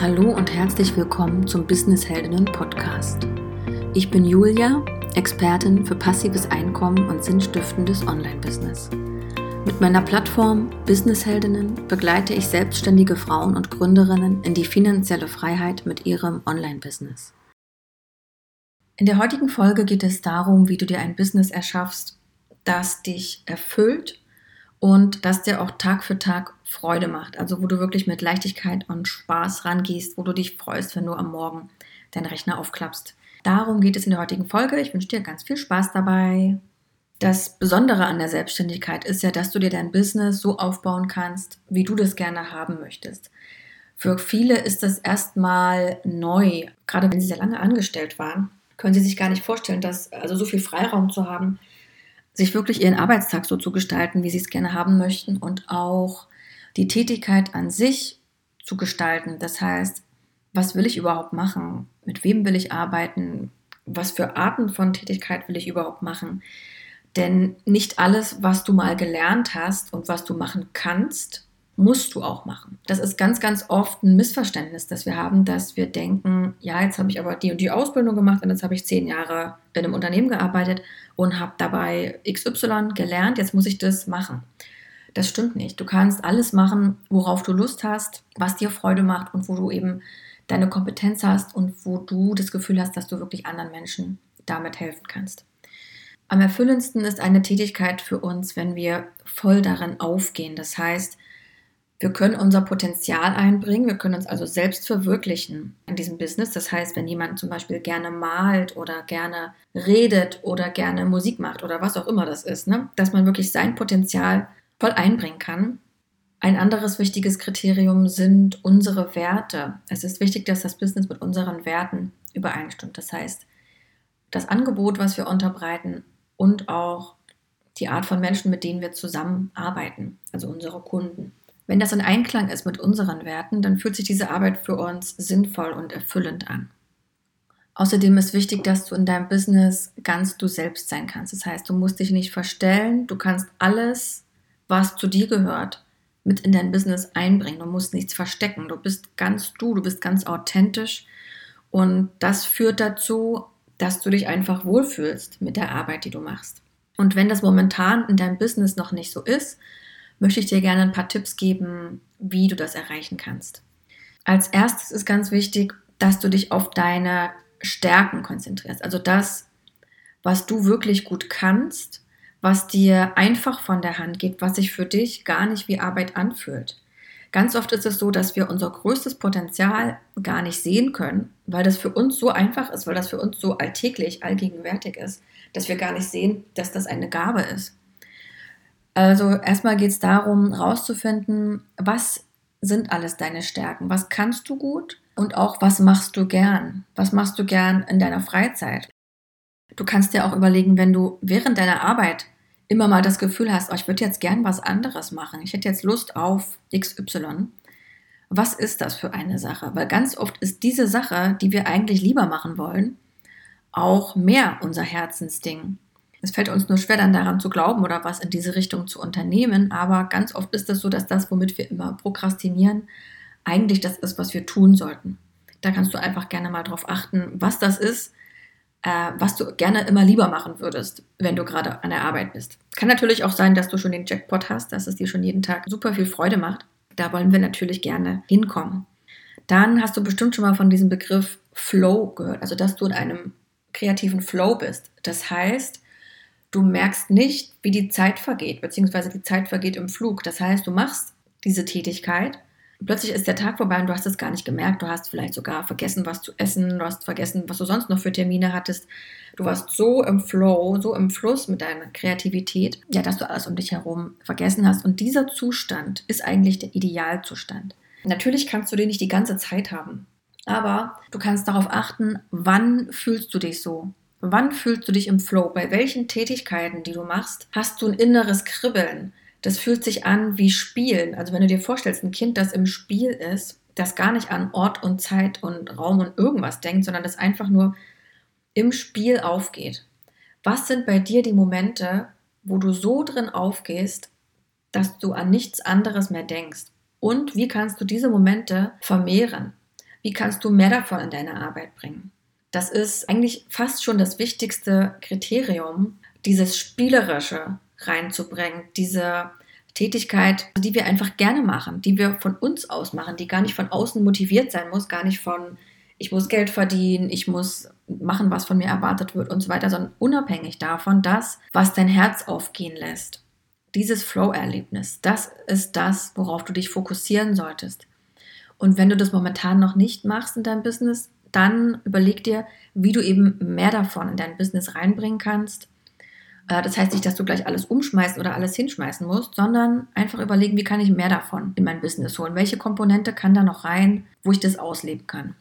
Hallo und herzlich willkommen zum Business Heldinnen Podcast. Ich bin Julia, Expertin für passives Einkommen und sinnstiftendes Online-Business. Mit meiner Plattform Business Heldinnen begleite ich selbstständige Frauen und Gründerinnen in die finanzielle Freiheit mit ihrem Online-Business. In der heutigen Folge geht es darum, wie du dir ein Business erschaffst, das dich erfüllt und das dir auch Tag für Tag Freude macht. Also wo du wirklich mit Leichtigkeit und Spaß rangehst, wo du dich freust, wenn du am Morgen deinen Rechner aufklappst. Darum geht es in der heutigen Folge. Ich wünsche dir ganz viel Spaß dabei. Das Besondere an der Selbstständigkeit ist ja, dass du dir dein Business so aufbauen kannst, wie du das gerne haben möchtest. Für viele ist das erstmal neu, gerade wenn sie sehr lange angestellt waren, können sie sich gar nicht vorstellen, dass also so viel Freiraum zu haben, sich wirklich ihren Arbeitstag so zu gestalten, wie sie es gerne haben möchten und auch die Tätigkeit an sich zu gestalten. Das heißt, was will ich überhaupt machen? Mit wem will ich arbeiten? Was für Arten von Tätigkeit will ich überhaupt machen? Denn nicht alles, was du mal gelernt hast und was du machen kannst, musst du auch machen. Das ist ganz, ganz oft ein Missverständnis, das wir haben, dass wir denken, ja, jetzt habe ich aber die und die Ausbildung gemacht und jetzt habe ich zehn Jahre in einem Unternehmen gearbeitet und habe dabei XY gelernt, jetzt muss ich das machen. Das stimmt nicht. Du kannst alles machen, worauf du Lust hast, was dir Freude macht und wo du eben deine Kompetenz hast und wo du das Gefühl hast, dass du wirklich anderen Menschen damit helfen kannst. Am erfüllendsten ist eine Tätigkeit für uns, wenn wir voll darin aufgehen. Das heißt, wir können unser Potenzial einbringen, wir können uns also selbst verwirklichen in diesem Business. Das heißt, wenn jemand zum Beispiel gerne malt oder gerne redet oder gerne Musik macht oder was auch immer das ist, ne? dass man wirklich sein Potenzial voll einbringen kann. Ein anderes wichtiges Kriterium sind unsere Werte. Es ist wichtig, dass das Business mit unseren Werten übereinstimmt. Das heißt, das Angebot, was wir unterbreiten und auch die Art von Menschen, mit denen wir zusammenarbeiten, also unsere Kunden. Wenn das in Einklang ist mit unseren Werten, dann fühlt sich diese Arbeit für uns sinnvoll und erfüllend an. Außerdem ist wichtig, dass du in deinem Business ganz du selbst sein kannst. Das heißt, du musst dich nicht verstellen, du kannst alles, was zu dir gehört, mit in dein Business einbringen. Du musst nichts verstecken. Du bist ganz du, du bist ganz authentisch. Und das führt dazu, dass du dich einfach wohlfühlst mit der Arbeit, die du machst. Und wenn das momentan in deinem Business noch nicht so ist, möchte ich dir gerne ein paar Tipps geben, wie du das erreichen kannst. Als erstes ist ganz wichtig, dass du dich auf deine Stärken konzentrierst. Also das, was du wirklich gut kannst, was dir einfach von der Hand geht, was sich für dich gar nicht wie Arbeit anfühlt. Ganz oft ist es so, dass wir unser größtes Potenzial gar nicht sehen können, weil das für uns so einfach ist, weil das für uns so alltäglich, allgegenwärtig ist, dass wir gar nicht sehen, dass das eine Gabe ist. Also erstmal geht es darum, herauszufinden, was sind alles deine Stärken, was kannst du gut und auch was machst du gern, was machst du gern in deiner Freizeit. Du kannst dir auch überlegen, wenn du während deiner Arbeit immer mal das Gefühl hast, oh, ich würde jetzt gern was anderes machen, ich hätte jetzt Lust auf XY. Was ist das für eine Sache? Weil ganz oft ist diese Sache, die wir eigentlich lieber machen wollen, auch mehr unser Herzensding. Es fällt uns nur schwer, dann daran zu glauben oder was in diese Richtung zu unternehmen. Aber ganz oft ist es so, dass das, womit wir immer prokrastinieren, eigentlich das ist, was wir tun sollten. Da kannst du einfach gerne mal drauf achten, was das ist, äh, was du gerne immer lieber machen würdest, wenn du gerade an der Arbeit bist. Kann natürlich auch sein, dass du schon den Jackpot hast, dass es dir schon jeden Tag super viel Freude macht. Da wollen wir natürlich gerne hinkommen. Dann hast du bestimmt schon mal von diesem Begriff Flow gehört, also dass du in einem kreativen Flow bist. Das heißt, du merkst nicht, wie die Zeit vergeht, beziehungsweise die Zeit vergeht im Flug. Das heißt, du machst diese Tätigkeit, plötzlich ist der Tag vorbei und du hast es gar nicht gemerkt. Du hast vielleicht sogar vergessen, was zu essen, du hast vergessen, was du sonst noch für Termine hattest. Du warst so im Flow, so im Fluss mit deiner Kreativität, ja, dass du alles um dich herum vergessen hast. Und dieser Zustand ist eigentlich der Idealzustand. Natürlich kannst du den nicht die ganze Zeit haben, aber du kannst darauf achten, wann fühlst du dich so. Wann fühlst du dich im Flow? Bei welchen Tätigkeiten, die du machst, hast du ein inneres Kribbeln? Das fühlt sich an wie Spielen. Also wenn du dir vorstellst, ein Kind, das im Spiel ist, das gar nicht an Ort und Zeit und Raum und irgendwas denkt, sondern das einfach nur im Spiel aufgeht. Was sind bei dir die Momente, wo du so drin aufgehst, dass du an nichts anderes mehr denkst? Und wie kannst du diese Momente vermehren? wie kannst du mehr davon in deine Arbeit bringen? Das ist eigentlich fast schon das wichtigste Kriterium, dieses Spielerische reinzubringen, diese Tätigkeit, die wir einfach gerne machen, die wir von uns aus machen, die gar nicht von außen motiviert sein muss, gar nicht von, ich muss Geld verdienen, ich muss machen, was von mir erwartet wird und so weiter, sondern unabhängig davon, das, was dein Herz aufgehen lässt. Dieses Flow-Erlebnis, das ist das, worauf du dich fokussieren solltest. Und wenn du das momentan noch nicht machst in deinem Business, dann überleg dir, wie du eben mehr davon in dein Business reinbringen kannst äh, das heißt nicht, dass du gleich alles umschmeißen oder alles hinschmeißen musst, sondern einfach überlegen, wie kann ich mehr davon in mein Business holen? Welche Komponente kann da noch rein, wo ich das ausleben kann?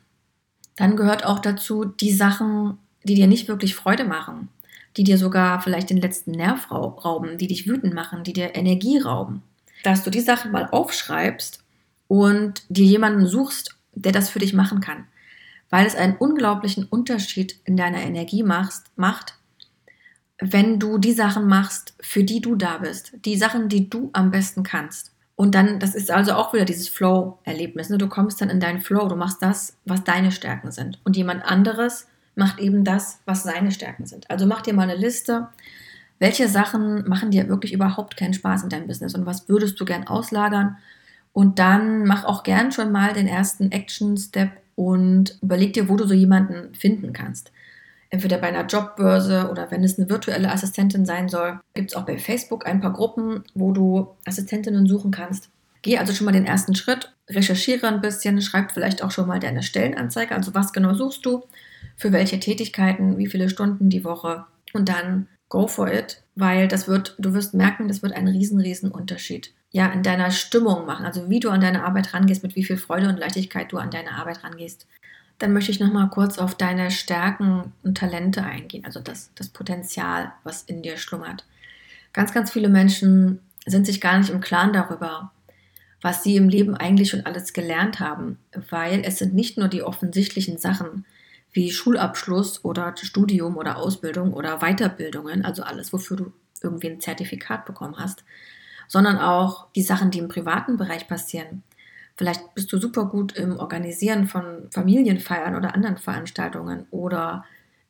Dann gehört auch dazu die Sachen, die dir nicht wirklich Freude machen, die dir sogar vielleicht den letzten Nerv rauben, die dich wütend machen, die dir Energie rauben. Dass du die Sachen mal aufschreibst und dir jemanden suchst, der das für dich machen kann. Weil es einen unglaublichen Unterschied in deiner Energie macht, macht wenn du die Sachen machst, für die du da bist, die Sachen, die du am besten kannst. Und dann, das ist also auch wieder dieses Flow-Erlebnis. Ne? Du kommst dann in deinen Flow, du machst das, was deine Stärken sind. Und jemand anderes macht eben das, was seine Stärken sind. Also mach dir mal eine Liste, welche Sachen machen dir wirklich überhaupt keinen Spaß in deinem Business und was würdest du gern auslagern. Und dann mach auch gern schon mal den ersten Action-Step und überleg dir, wo du so jemanden finden kannst entweder bei einer Jobbörse oder wenn es eine virtuelle Assistentin sein soll, gibt es auch bei Facebook ein paar Gruppen, wo du Assistentinnen suchen kannst. Geh also schon mal den ersten Schritt, recherchiere ein bisschen, schreib vielleicht auch schon mal deine Stellenanzeige, also was genau suchst du, für welche Tätigkeiten, wie viele Stunden die Woche und dann go for it, weil das wird, du wirst merken, das wird einen riesen, riesen Unterschied ja in deiner Stimmung machen, also wie du an deine Arbeit rangehst, mit wie viel Freude und Leichtigkeit du an deine Arbeit rangehst dann möchte ich nochmal kurz auf deine Stärken und Talente eingehen, also das, das Potenzial, was in dir schlummert. Ganz, ganz viele Menschen sind sich gar nicht im Klaren darüber, was sie im Leben eigentlich schon alles gelernt haben, weil es sind nicht nur die offensichtlichen Sachen wie Schulabschluss oder Studium oder Ausbildung oder Weiterbildungen, also alles, wofür du irgendwie ein Zertifikat bekommen hast, sondern auch die Sachen, die im privaten Bereich passieren, Vielleicht bist du super gut im Organisieren von Familienfeiern oder anderen Veranstaltungen oder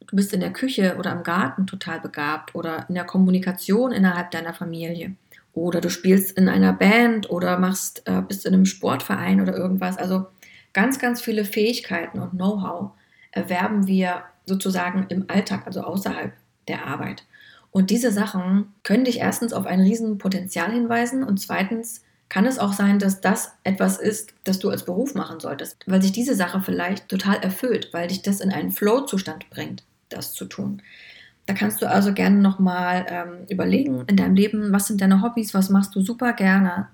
du bist in der Küche oder im Garten total begabt oder in der Kommunikation innerhalb deiner Familie oder du spielst in einer Band oder machst äh, bist in einem Sportverein oder irgendwas. Also ganz ganz viele Fähigkeiten und Know-how erwerben wir sozusagen im Alltag, also außerhalb der Arbeit. Und diese Sachen können dich erstens auf ein Riesenpotenzial hinweisen und zweitens kann es auch sein, dass das etwas ist, das du als Beruf machen solltest, weil sich diese Sache vielleicht total erfüllt, weil dich das in einen Flow-Zustand bringt, das zu tun. Da kannst du also gerne nochmal ähm, überlegen in deinem Leben, was sind deine Hobbys, was machst du super gerne,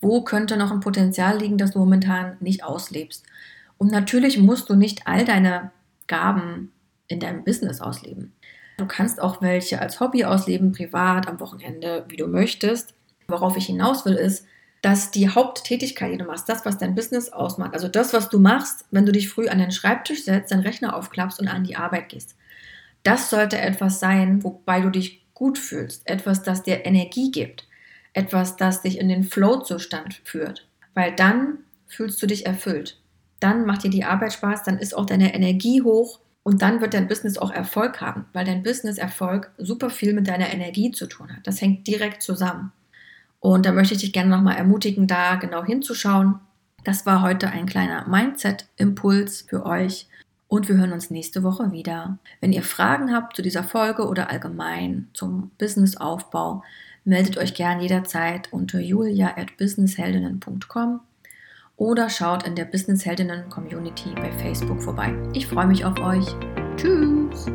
wo könnte noch ein Potenzial liegen, das du momentan nicht auslebst. Und natürlich musst du nicht all deine Gaben in deinem Business ausleben. Du kannst auch welche als Hobby ausleben, privat, am Wochenende, wie du möchtest. Worauf ich hinaus will, ist, dass die Haupttätigkeit, die du machst, das, was dein Business ausmacht, also das, was du machst, wenn du dich früh an den Schreibtisch setzt, deinen Rechner aufklappst und an die Arbeit gehst, das sollte etwas sein, wobei du dich gut fühlst, etwas, das dir Energie gibt, etwas, das dich in den Flow-Zustand führt, weil dann fühlst du dich erfüllt. Dann macht dir die Arbeit Spaß, dann ist auch deine Energie hoch und dann wird dein Business auch Erfolg haben, weil dein Business-Erfolg super viel mit deiner Energie zu tun hat. Das hängt direkt zusammen. Und da möchte ich dich gerne nochmal ermutigen, da genau hinzuschauen. Das war heute ein kleiner Mindset-Impuls für euch. Und wir hören uns nächste Woche wieder. Wenn ihr Fragen habt zu dieser Folge oder allgemein zum Businessaufbau, meldet euch gerne jederzeit unter julia.businessheldinnen.com oder schaut in der Businessheldinnen Community bei Facebook vorbei. Ich freue mich auf euch. Tschüss!